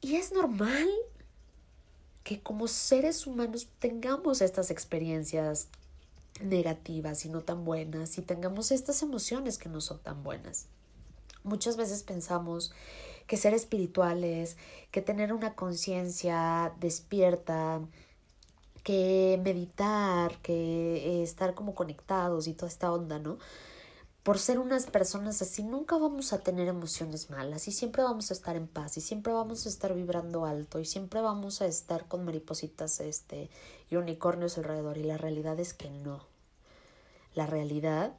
Y es normal que como seres humanos tengamos estas experiencias negativas y no tan buenas y tengamos estas emociones que no son tan buenas. Muchas veces pensamos que ser espirituales, que tener una conciencia despierta, que meditar, que estar como conectados y toda esta onda, ¿no? Por ser unas personas así, nunca vamos a tener emociones malas y siempre vamos a estar en paz y siempre vamos a estar vibrando alto y siempre vamos a estar con maripositas este y unicornios alrededor y la realidad es que no. La realidad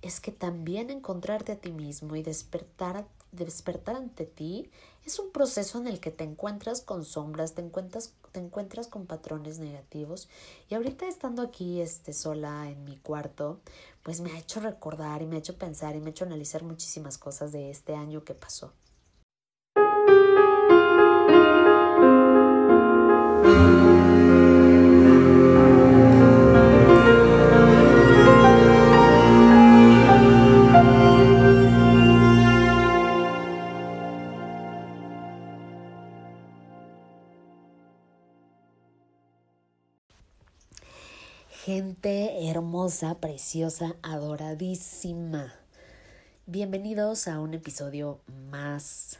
es que también encontrarte a ti mismo y despertar, despertar ante ti es un proceso en el que te encuentras con sombras, te encuentras, te encuentras con patrones negativos y ahorita estando aquí este, sola en mi cuarto, pues me ha hecho recordar y me ha hecho pensar y me ha hecho analizar muchísimas cosas de este año que pasó. Preciosa, adoradísima. Bienvenidos a un episodio más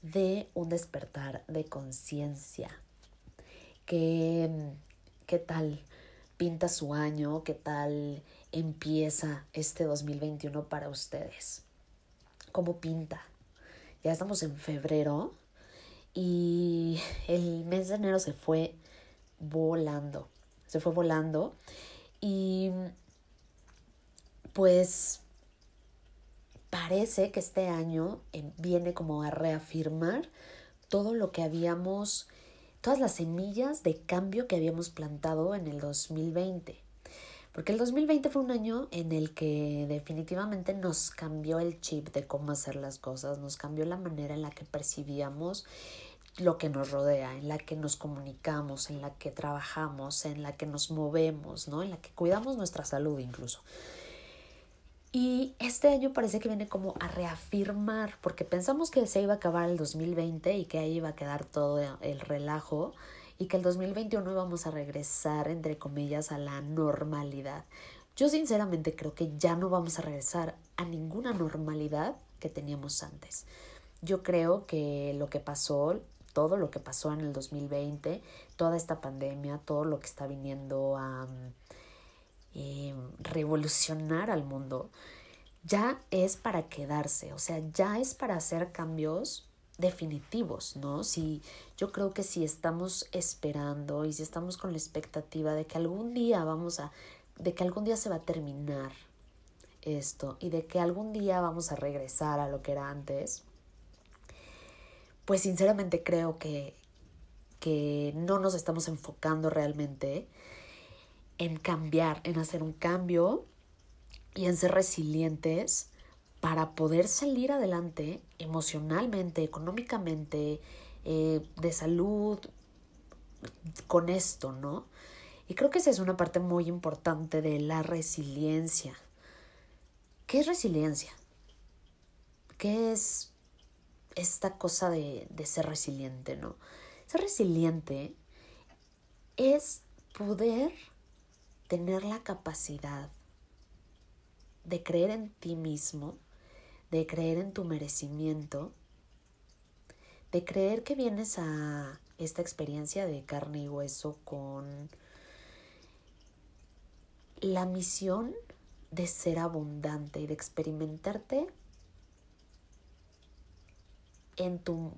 de un despertar de conciencia. ¿Qué, ¿Qué tal pinta su año? ¿Qué tal empieza este 2021 para ustedes? ¿Cómo pinta? Ya estamos en febrero y el mes de enero se fue volando. Se fue volando y pues parece que este año eh, viene como a reafirmar todo lo que habíamos, todas las semillas de cambio que habíamos plantado en el 2020. Porque el 2020 fue un año en el que definitivamente nos cambió el chip de cómo hacer las cosas, nos cambió la manera en la que percibíamos lo que nos rodea, en la que nos comunicamos, en la que trabajamos, en la que nos movemos, ¿no? En la que cuidamos nuestra salud incluso. Y este año parece que viene como a reafirmar, porque pensamos que se iba a acabar el 2020 y que ahí iba a quedar todo el relajo y que el 2021 íbamos a regresar, entre comillas, a la normalidad. Yo sinceramente creo que ya no vamos a regresar a ninguna normalidad que teníamos antes. Yo creo que lo que pasó todo lo que pasó en el 2020, toda esta pandemia, todo lo que está viniendo a eh, revolucionar al mundo, ya es para quedarse, o sea, ya es para hacer cambios definitivos, ¿no? Si yo creo que si estamos esperando y si estamos con la expectativa de que algún día vamos a de que algún día se va a terminar esto y de que algún día vamos a regresar a lo que era antes, pues sinceramente creo que, que no nos estamos enfocando realmente en cambiar, en hacer un cambio y en ser resilientes para poder salir adelante emocionalmente, económicamente, eh, de salud, con esto, ¿no? Y creo que esa es una parte muy importante de la resiliencia. ¿Qué es resiliencia? ¿Qué es esta cosa de, de ser resiliente, ¿no? Ser resiliente es poder tener la capacidad de creer en ti mismo, de creer en tu merecimiento, de creer que vienes a esta experiencia de carne y hueso con la misión de ser abundante y de experimentarte en tu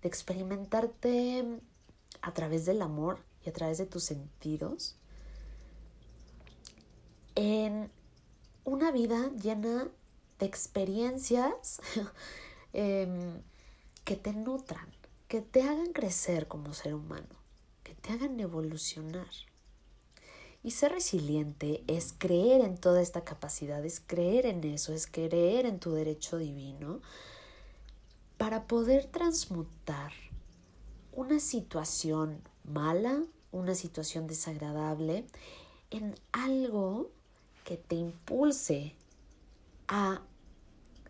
de experimentarte a través del amor y a través de tus sentidos en una vida llena de experiencias em, que te nutran, que te hagan crecer como ser humano, que te hagan evolucionar. Y ser resiliente es creer en toda esta capacidad, es creer en eso, es creer en tu derecho divino, para poder transmutar una situación mala, una situación desagradable, en algo que te impulse a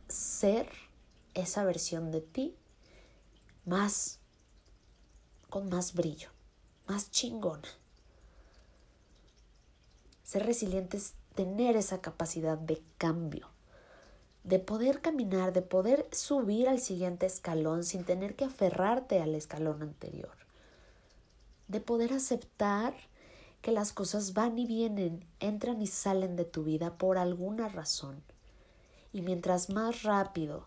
ser esa versión de ti más con más brillo, más chingona. Ser resiliente es tener esa capacidad de cambio, de poder caminar, de poder subir al siguiente escalón sin tener que aferrarte al escalón anterior, de poder aceptar que las cosas van y vienen, entran y salen de tu vida por alguna razón. Y mientras más rápido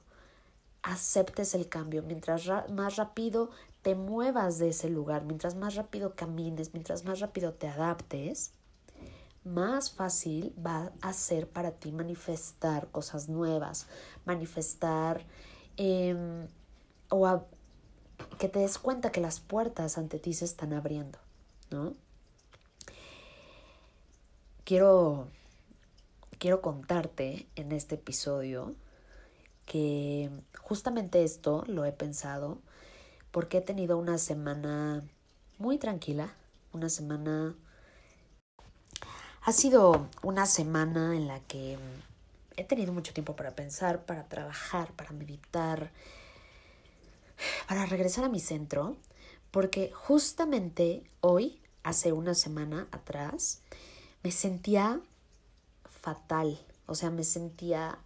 aceptes el cambio, mientras más rápido te muevas de ese lugar, mientras más rápido camines, mientras más rápido te adaptes, más fácil va a ser para ti manifestar cosas nuevas, manifestar em, o que te des cuenta que las puertas ante ti se están abriendo, ¿no? Quiero, quiero contarte en este episodio que justamente esto lo he pensado porque he tenido una semana muy tranquila, una semana... Ha sido una semana en la que he tenido mucho tiempo para pensar, para trabajar, para meditar, para regresar a mi centro, porque justamente hoy, hace una semana atrás, me sentía fatal, o sea, me sentía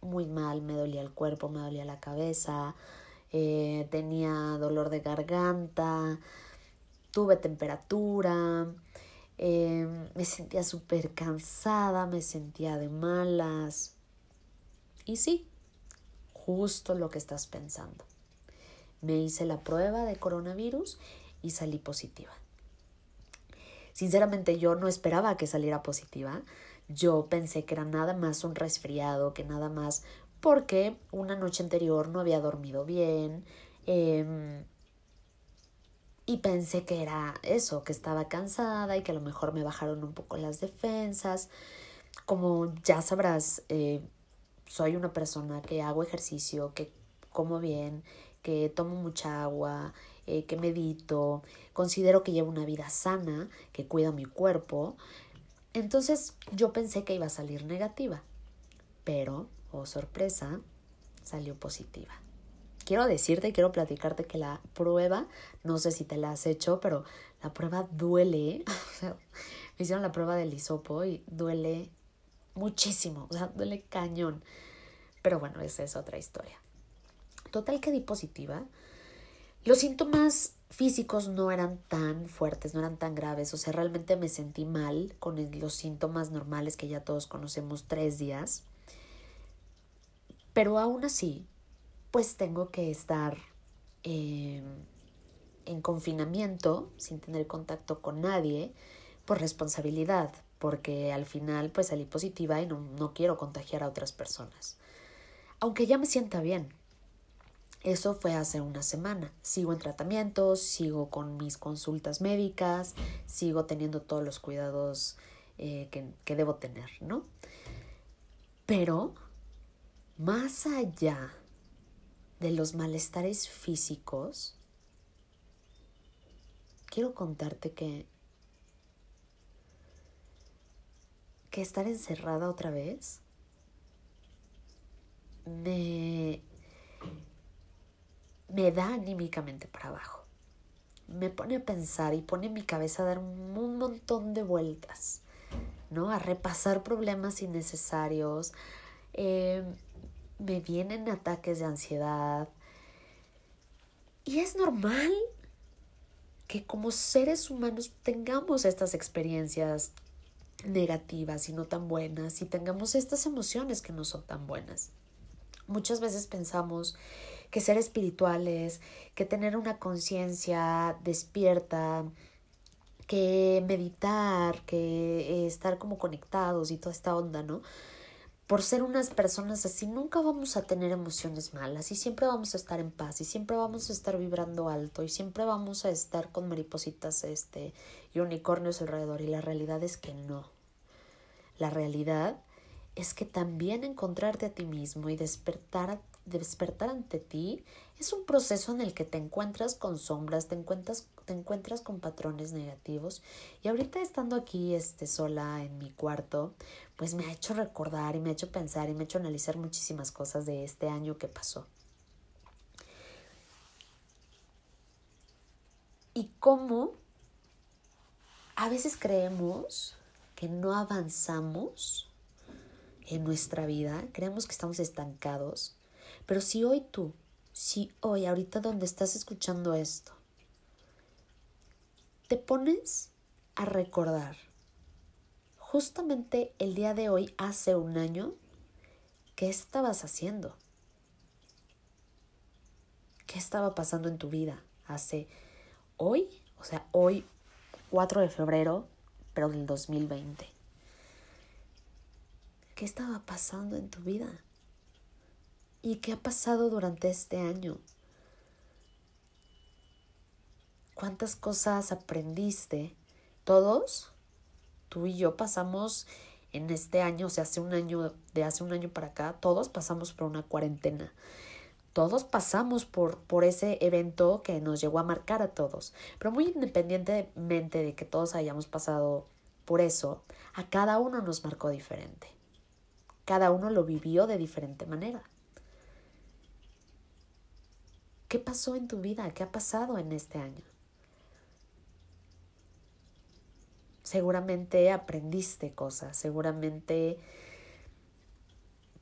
muy mal, me dolía el cuerpo, me dolía la cabeza, eh, tenía dolor de garganta, tuve temperatura, eh, me sentía súper cansada, me sentía de malas. Y sí, justo lo que estás pensando. Me hice la prueba de coronavirus y salí positiva. Sinceramente yo no esperaba que saliera positiva. Yo pensé que era nada más un resfriado, que nada más porque una noche anterior no había dormido bien. Em, y pensé que era eso, que estaba cansada y que a lo mejor me bajaron un poco las defensas. Como ya sabrás, eh, soy una persona que hago ejercicio, que como bien, que tomo mucha agua, eh, que medito, considero que llevo una vida sana, que cuido mi cuerpo. Entonces yo pensé que iba a salir negativa, pero, oh sorpresa, salió positiva. Quiero decirte y quiero platicarte que la prueba, no sé si te la has hecho, pero la prueba duele. me hicieron la prueba del hisopo y duele muchísimo, o sea, duele cañón. Pero bueno, esa es otra historia. Total que di positiva. Los síntomas físicos no eran tan fuertes, no eran tan graves, o sea, realmente me sentí mal con los síntomas normales que ya todos conocemos tres días. Pero aún así, pues tengo que estar em, en confinamiento sin tener contacto con nadie por responsabilidad, porque al final pues salí positiva y no, no quiero contagiar a otras personas. Aunque ya me sienta bien, eso fue hace una semana. Sigo en tratamiento, sigo con mis consultas médicas, sigo teniendo todos los cuidados eh, que, que debo tener, ¿no? Pero, más allá de los malestares físicos, quiero contarte que que estar encerrada otra vez me me da anímicamente para abajo. Me pone a pensar y pone mi cabeza a dar un montón de vueltas, ¿no? A repasar problemas innecesarios. Eh, me vienen ataques de ansiedad. Y es normal que como seres humanos tengamos estas experiencias negativas y no tan buenas y tengamos estas emociones que no son tan buenas. Muchas veces pensamos que ser espirituales, que tener una conciencia despierta, que meditar, que estar como conectados y toda esta onda, ¿no? Por ser unas personas así, nunca vamos a tener emociones malas y siempre vamos a estar en paz y siempre vamos a estar vibrando alto y siempre vamos a estar con maripositas este y unicornios alrededor y la realidad es que no. La realidad es que también encontrarte a ti mismo y despertar despertar ante ti es un proceso en el que te encuentras con sombras, te encuentras, te encuentras con patrones negativos y ahorita estando aquí este, sola en mi cuarto, pues me ha hecho recordar y me ha hecho pensar y me ha hecho analizar muchísimas cosas de este año que pasó. y cómo a veces creemos que no avanzamos en nuestra vida, creemos que estamos estancados, pero si hoy tú, si hoy, ahorita donde estás escuchando esto, te pones a recordar justamente el día de hoy, hace un año, ¿qué estabas haciendo? ¿Qué estaba pasando en tu vida hace hoy? O sea, hoy 4 de febrero, pero del 2020. ¿Qué estaba pasando en tu vida? ¿Y qué ha pasado durante este año? ¿Cuántas cosas aprendiste? ¿Todos? Tú y yo pasamos en este año, o sea, hace un año, de hace un año para acá, todos pasamos por una cuarentena todos pasamos por, por ese evento que nos llegó a marcar a todos. Pero muy independientemente de que todos hayamos pasado por eso, a cada uno nos marcó diferente. Cada uno lo vivió de diferente manera. ¿Qué pasó en tu vida? ¿Qué ha pasado en este año? Seguramente aprendiste cosas, seguramente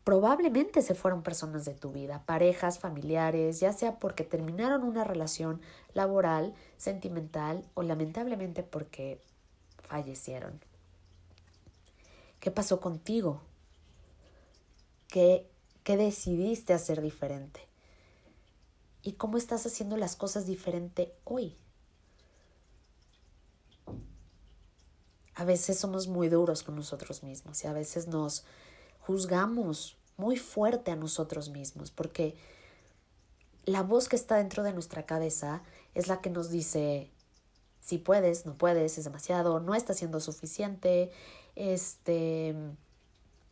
probablemente se fueron personas de tu vida, parejas, familiares, ya sea porque terminaron una relación laboral, sentimental o lamentablemente porque fallecieron. ¿Qué pasó contigo? ¿Qué, qué decidiste hacer diferente? ¿Y cómo estás haciendo las cosas diferente hoy? A veces somos muy duros con nosotros mismos y a veces nos juzgamos muy fuerte a nosotros mismos, porque la voz que está dentro de nuestra cabeza es la que nos dice si puedes, no puedes, es demasiado, no está siendo suficiente, este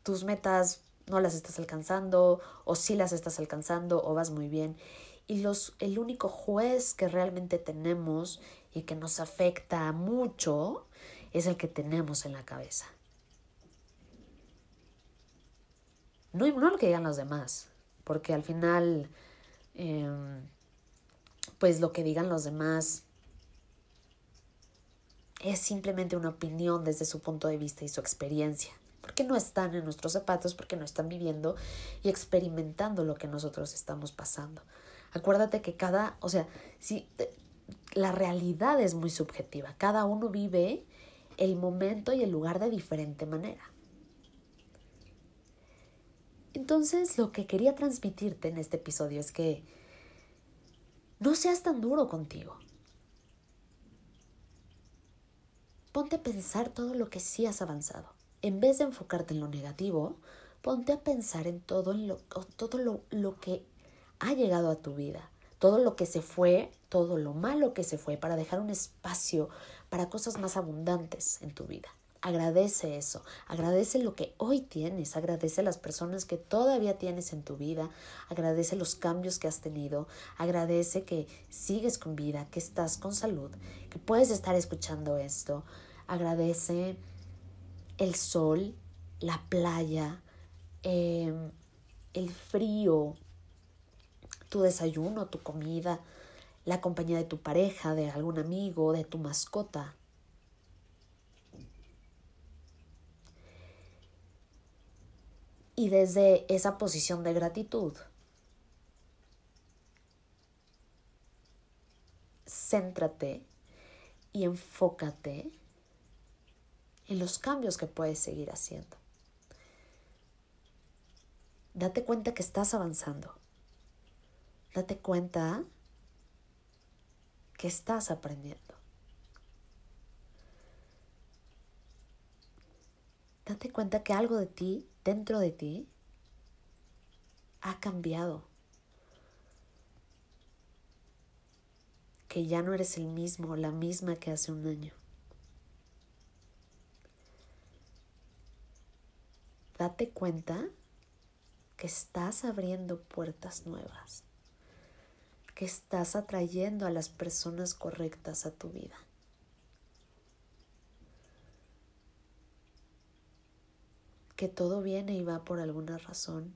tus metas no las estás alcanzando o sí las estás alcanzando o vas muy bien. Y los, el único juez que realmente tenemos y que nos afecta mucho es el que tenemos en la cabeza. No, no lo que digan los demás, porque al final, em, pues lo que digan los demás es simplemente una opinión desde su punto de vista y su experiencia, porque no están en nuestros zapatos, porque no están viviendo y experimentando lo que nosotros estamos pasando. Acuérdate que cada, o sea, si la realidad es muy subjetiva, cada uno vive el momento y el lugar de diferente manera. Entonces, lo que quería transmitirte en este episodio es que no seas tan duro contigo. Ponte a pensar todo lo que sí has avanzado. En vez de enfocarte en lo negativo, ponte a pensar en todo, lo, todo lo, lo que ha llegado a tu vida, todo lo que se fue, todo lo malo que se fue, para dejar un espacio para cosas más abundantes en tu vida. Agradece eso, agradece lo que hoy tienes, agradece las personas que todavía tienes en tu vida, agradece los cambios que has tenido, agradece que sigues con vida, que estás con salud, que puedes estar escuchando esto, agradece el sol, la playa, em, el frío, tu desayuno, tu comida, la compañía de tu pareja, de algún amigo, de tu mascota. Y desde esa posición de gratitud, céntrate y enfócate en los cambios que puedes seguir haciendo. Date cuenta que estás avanzando. Date cuenta que estás aprendiendo. Date cuenta que algo de ti dentro de ti ha cambiado. Que ya no eres el mismo la misma que hace un año. Date cuenta que estás abriendo puertas nuevas, que estás atrayendo a las personas correctas a tu vida. que todo viene y va por alguna razón.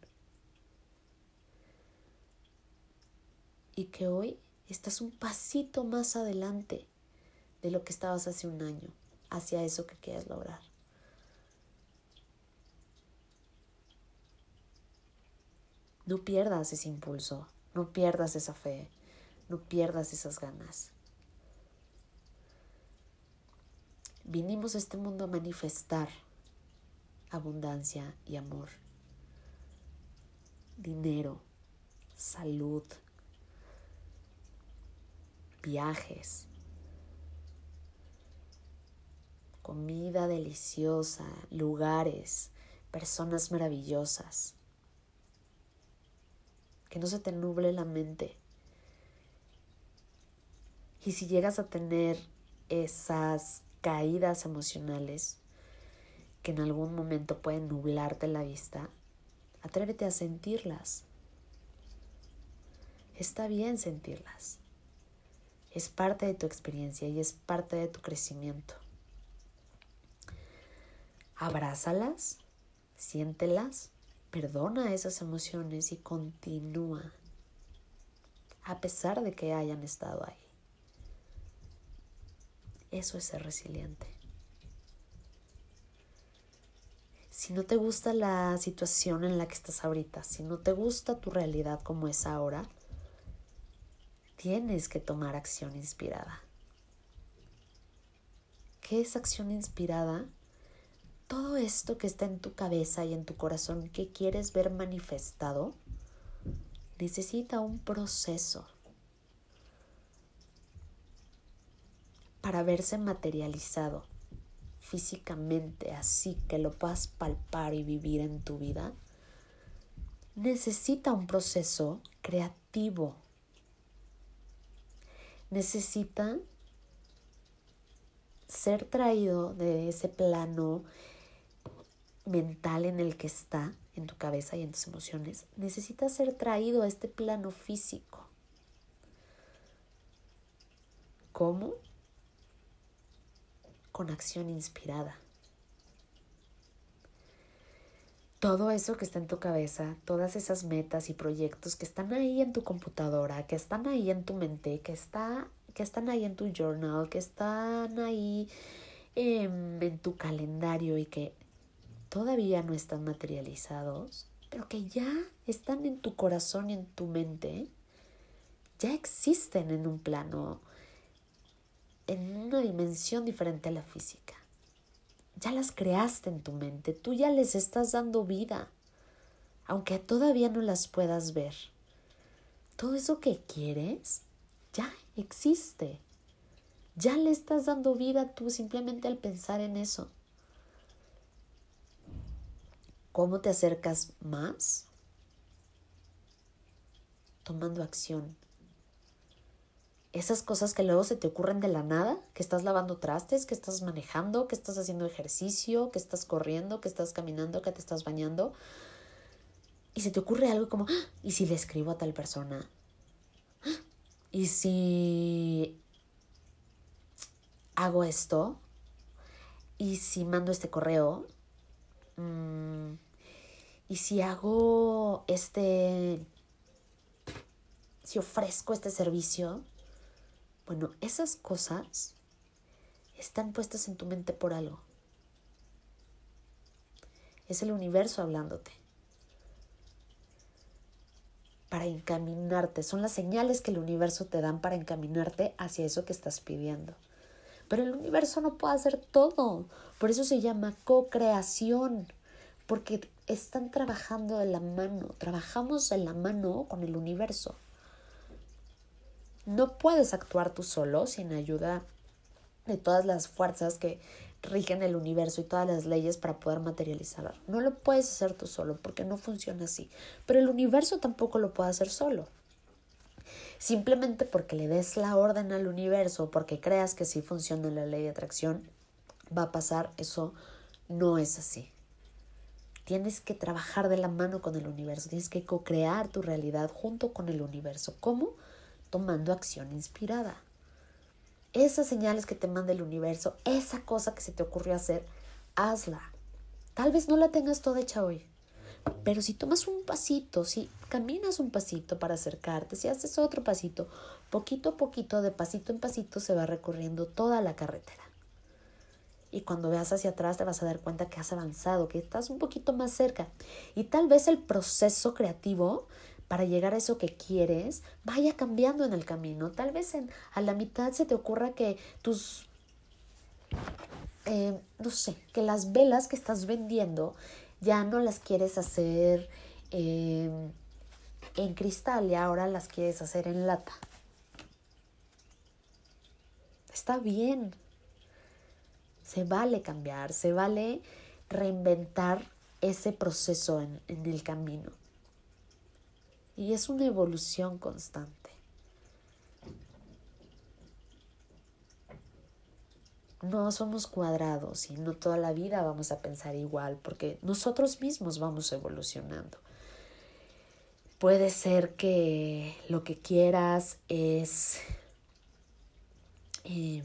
Y que hoy estás un pasito más adelante de lo que estabas hace un año hacia eso que quieres lograr. No pierdas ese impulso, no pierdas esa fe, no pierdas esas ganas. Vinimos a este mundo a manifestar abundancia y amor, dinero, salud, viajes, comida deliciosa, lugares, personas maravillosas. Que no se te nuble la mente. Y si llegas a tener esas caídas emocionales que en algún momento pueden nublarte la vista, atrévete a sentirlas. Está bien sentirlas. Es parte de tu experiencia y es parte de tu crecimiento. Abrázalas, siéntelas, perdona esas emociones y continúa, a pesar de que hayan estado ahí. Eso es ser resiliente. Si no te gusta la situación en la que estás ahorita, si no te gusta tu realidad como es ahora, tienes que tomar acción inspirada. ¿Qué es acción inspirada? Todo esto que está en tu cabeza y en tu corazón que quieres ver manifestado necesita un proceso para verse materializado físicamente así que lo puedas palpar y vivir en tu vida, necesita un proceso creativo necesita ser traído de ese plano mental en el que está, en tu cabeza y en tus emociones, necesita ser traído a este plano físico. ¿Cómo? Con acción inspirada. todo eso que está en tu cabeza, todas esas metas y proyectos que están ahí en tu computadora, que están ahí en tu mente, que, está, que están ahí en tu journal, que están ahí en tu calendario y que todavía no están materializados, pero que ya están en tu corazón y en tu mente, ya existen en un plano, en una dimensión diferente a la física ya las creaste en tu mente, tú ya les estás dando vida, aunque todavía no las puedas ver. Todo eso que quieres ya existe. Ya le estás dando vida tú simplemente al pensar en eso. ¿Cómo te acercas más? Tomando acción esas cosas que luego se te ocurren de la nada, que estás lavando trastes, que estás manejando, que estás haciendo ejercicio, que estás corriendo, que estás caminando, que te estás bañando. Y se te ocurre algo como, ah, ¿y si le escribo a tal persona? Ah, ¿Y si hago esto? ¿Y si mando este correo? Mm, ¿Y si hago este... si ofrezco este servicio? Bueno, esas cosas están puestas en tu mente por algo. Es el universo hablándote. Para encaminarte. Son las señales que el universo te dan para encaminarte hacia eso que estás pidiendo. Pero el universo no puede hacer todo. Por eso se llama co-creación. Porque están trabajando de la mano. Trabajamos de la mano con el universo. No puedes actuar tú solo sin ayuda de todas las fuerzas que rigen el universo y todas las leyes para poder materializarlo. No lo puedes hacer tú solo porque no funciona así. Pero el universo tampoco lo puede hacer solo. Simplemente porque le des la orden al universo, porque creas que sí funciona la ley de atracción, va a pasar. Eso no es así. Tienes que trabajar de la mano con el universo, tienes que co-crear tu realidad junto con el universo. ¿Cómo? Tomando acción inspirada. Esas señales que te manda el universo, esa cosa que se te ocurrió hacer, hazla. Tal vez no la tengas toda hecha hoy, pero si tomas un pasito, si caminas un pasito para acercarte, si haces otro pasito, poquito a poquito, de pasito en pasito, se va recorriendo toda la carretera. Y cuando veas hacia atrás te vas a dar cuenta que has avanzado, que estás un poquito más cerca. Y tal vez el proceso creativo para llegar a eso que quieres vaya cambiando en el camino. Tal vez en, a la mitad se te ocurra que tus, eh, no sé, que las velas que estás vendiendo ya no las quieres hacer eh, en cristal y ahora las quieres hacer en lata. Está bien. Se vale cambiar, se vale reinventar ese proceso en, en el camino. Y es una evolución constante. no somos cuadrados y no toda la vida vamos a pensar igual porque nosotros mismos vamos evolucionando. Puede ser que lo que quieras es, em,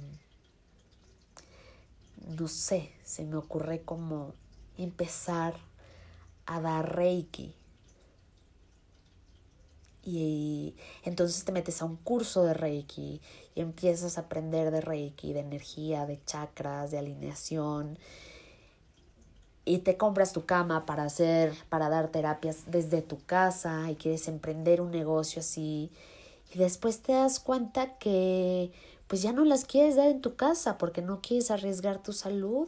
no sé, se me ocurre como empezar a dar reiki y entonces te metes a un curso de Reiki y empiezas a aprender de Reiki, de energía, de chakras, de alineación y te compras tu cama para hacer, para dar terapias desde tu casa y quieres emprender un negocio así y después te das cuenta que pues ya no las quieres dar en tu casa porque no quieres arriesgar tu salud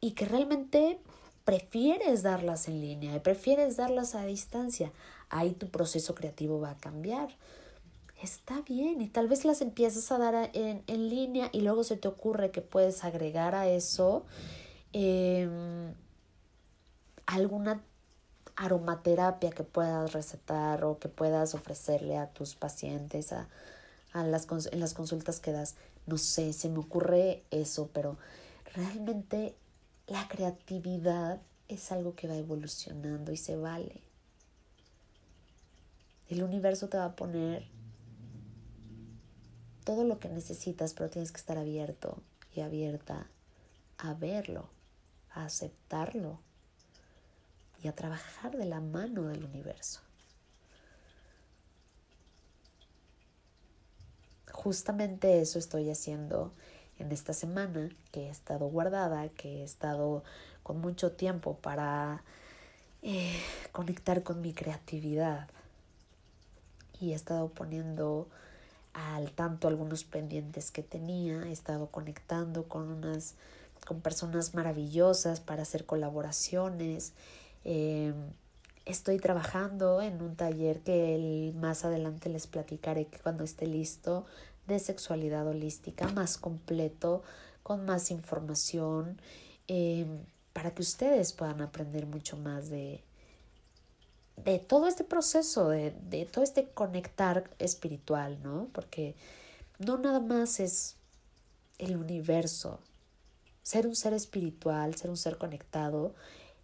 y que realmente prefieres darlas en línea y prefieres darlas a distancia ahí tu proceso creativo va a cambiar. Está bien y tal vez las empiezas a dar en, en línea y luego se te ocurre que puedes agregar a eso em, alguna aromaterapia que puedas recetar o que puedas ofrecerle a tus pacientes a, a las, en las consultas que das. No sé, se me ocurre eso, pero realmente la creatividad es algo que va evolucionando y se vale. El universo te va a poner todo lo que necesitas, pero tienes que estar abierto y abierta a verlo, a aceptarlo y a trabajar de la mano del universo. Justamente eso estoy haciendo en esta semana que he estado guardada, que he estado con mucho tiempo para eh, conectar con mi creatividad y he estado poniendo al tanto algunos pendientes que tenía, he estado conectando con unas con personas maravillosas para hacer colaboraciones. Em, estoy trabajando en un taller que más adelante les platicaré que cuando esté listo de sexualidad holística más completo, con más información, em, para que ustedes puedan aprender mucho más de, de todo este proceso, de, de todo este conectar espiritual, ¿no? Porque no nada más es el universo. Ser un ser espiritual, ser un ser conectado,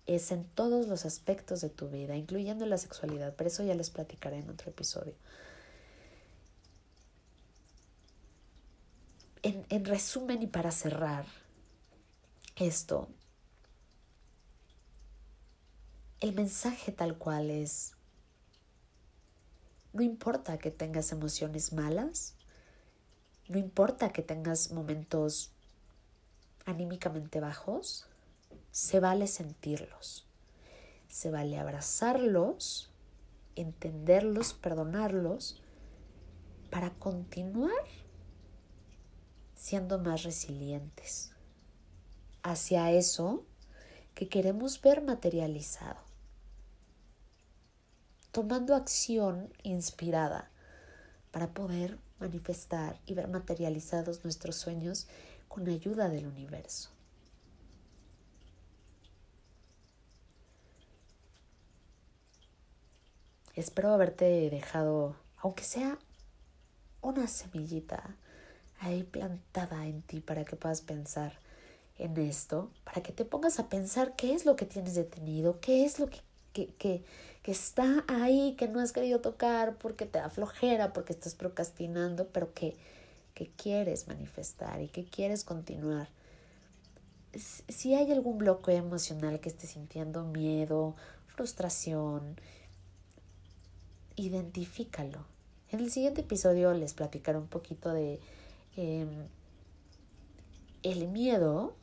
es en todos los aspectos de tu vida, incluyendo la sexualidad, pero eso ya les platicaré en otro episodio. En, en resumen y para cerrar esto, el mensaje tal cual es, no importa que tengas emociones malas, no importa que tengas momentos anímicamente bajos, se vale sentirlos, se vale abrazarlos, entenderlos, perdonarlos, para continuar siendo más resilientes. Hacia eso que queremos ver materializado tomando acción inspirada para poder manifestar y ver materializados nuestros sueños con ayuda del universo. Espero haberte dejado, aunque sea una semillita ahí plantada en ti para que puedas pensar en esto, para que te pongas a pensar qué es lo que tienes detenido, qué es lo que, que, que está ahí, que no has querido tocar porque te da flojera, porque estás procrastinando, pero que, que quieres manifestar y que quieres continuar. Si hay algún bloqueo emocional que estés sintiendo miedo, frustración, identifícalo. En el siguiente episodio les platicaré un poquito de em, el miedo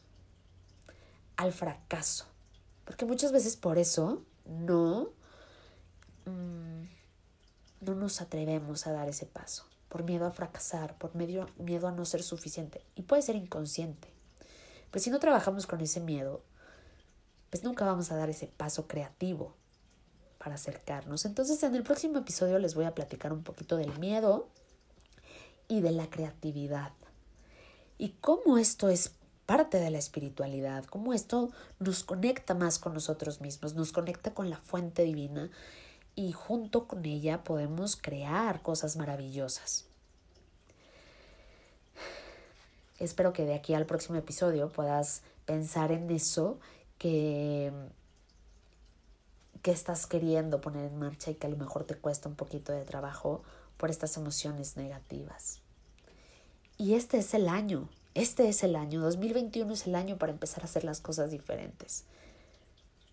al fracaso. Porque muchas veces por eso no, mm, no nos atrevemos a dar ese paso. Por miedo a fracasar, por miedo a no ser suficiente. Y puede ser inconsciente. Pues si no trabajamos con ese miedo, pues nunca vamos a dar ese paso creativo para acercarnos. Entonces en el próximo episodio les voy a platicar un poquito del miedo y de la creatividad. Y cómo esto es parte de la espiritualidad, cómo esto nos conecta más con nosotros mismos, nos conecta con la fuente divina y junto con ella podemos crear cosas maravillosas. Espero que de aquí al próximo episodio puedas pensar en eso que, que estás queriendo poner en marcha y que a lo mejor te cuesta un poquito de trabajo por estas emociones negativas. Y este es el año, este es el año, 2021 es el año para empezar a hacer las cosas diferentes.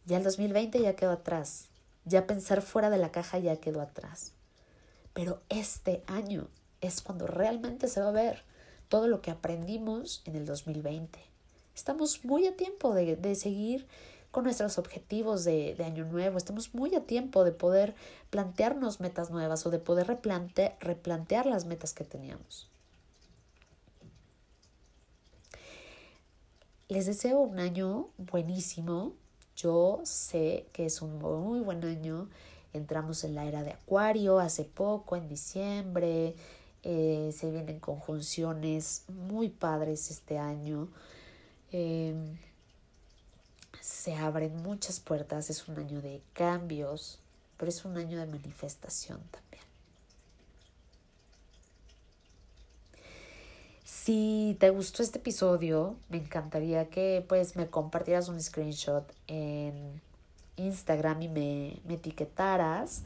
Ya el 2020 ya quedó atrás, ya pensar fuera de la caja ya quedó atrás. Pero este año es cuando realmente se va a ver todo lo que aprendimos en el 2020. Estamos muy a tiempo de, seguir con nuestros objetivos de, de, año nuevo. Estamos muy a tiempo de poder plantearnos metas nuevas o de poder replantear las metas que teníamos. Les deseo un año buenísimo. Yo sé que es un muy buen año. Entramos en la era de Acuario hace poco, en diciembre. Eh, se vienen conjunciones muy padres este año. Em, se abren muchas puertas. Es un año de cambios, pero es un año de manifestación también. Si te gustó este episodio, me encantaría que pues me compartieras un screenshot en Instagram y me, me etiquetaras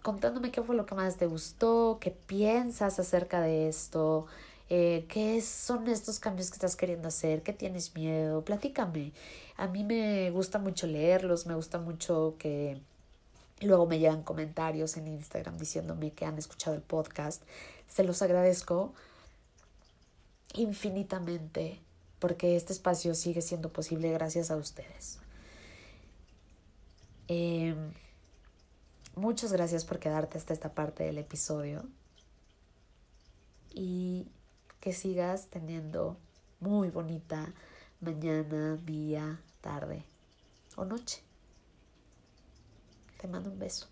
contándome qué fue lo que más te gustó, qué piensas acerca de esto, eh, qué son estos cambios que estás queriendo hacer, qué tienes miedo, platícame. A mí me gusta mucho leerlos, me gusta mucho que luego me llegan comentarios en Instagram diciéndome que han escuchado el podcast. Se los agradezco infinitamente porque este espacio sigue siendo posible gracias a ustedes. Eh, Muchas gracias por quedarte hasta esta parte del episodio y que sigas teniendo muy bonita mañana, día, tarde o noche. Te mando un beso.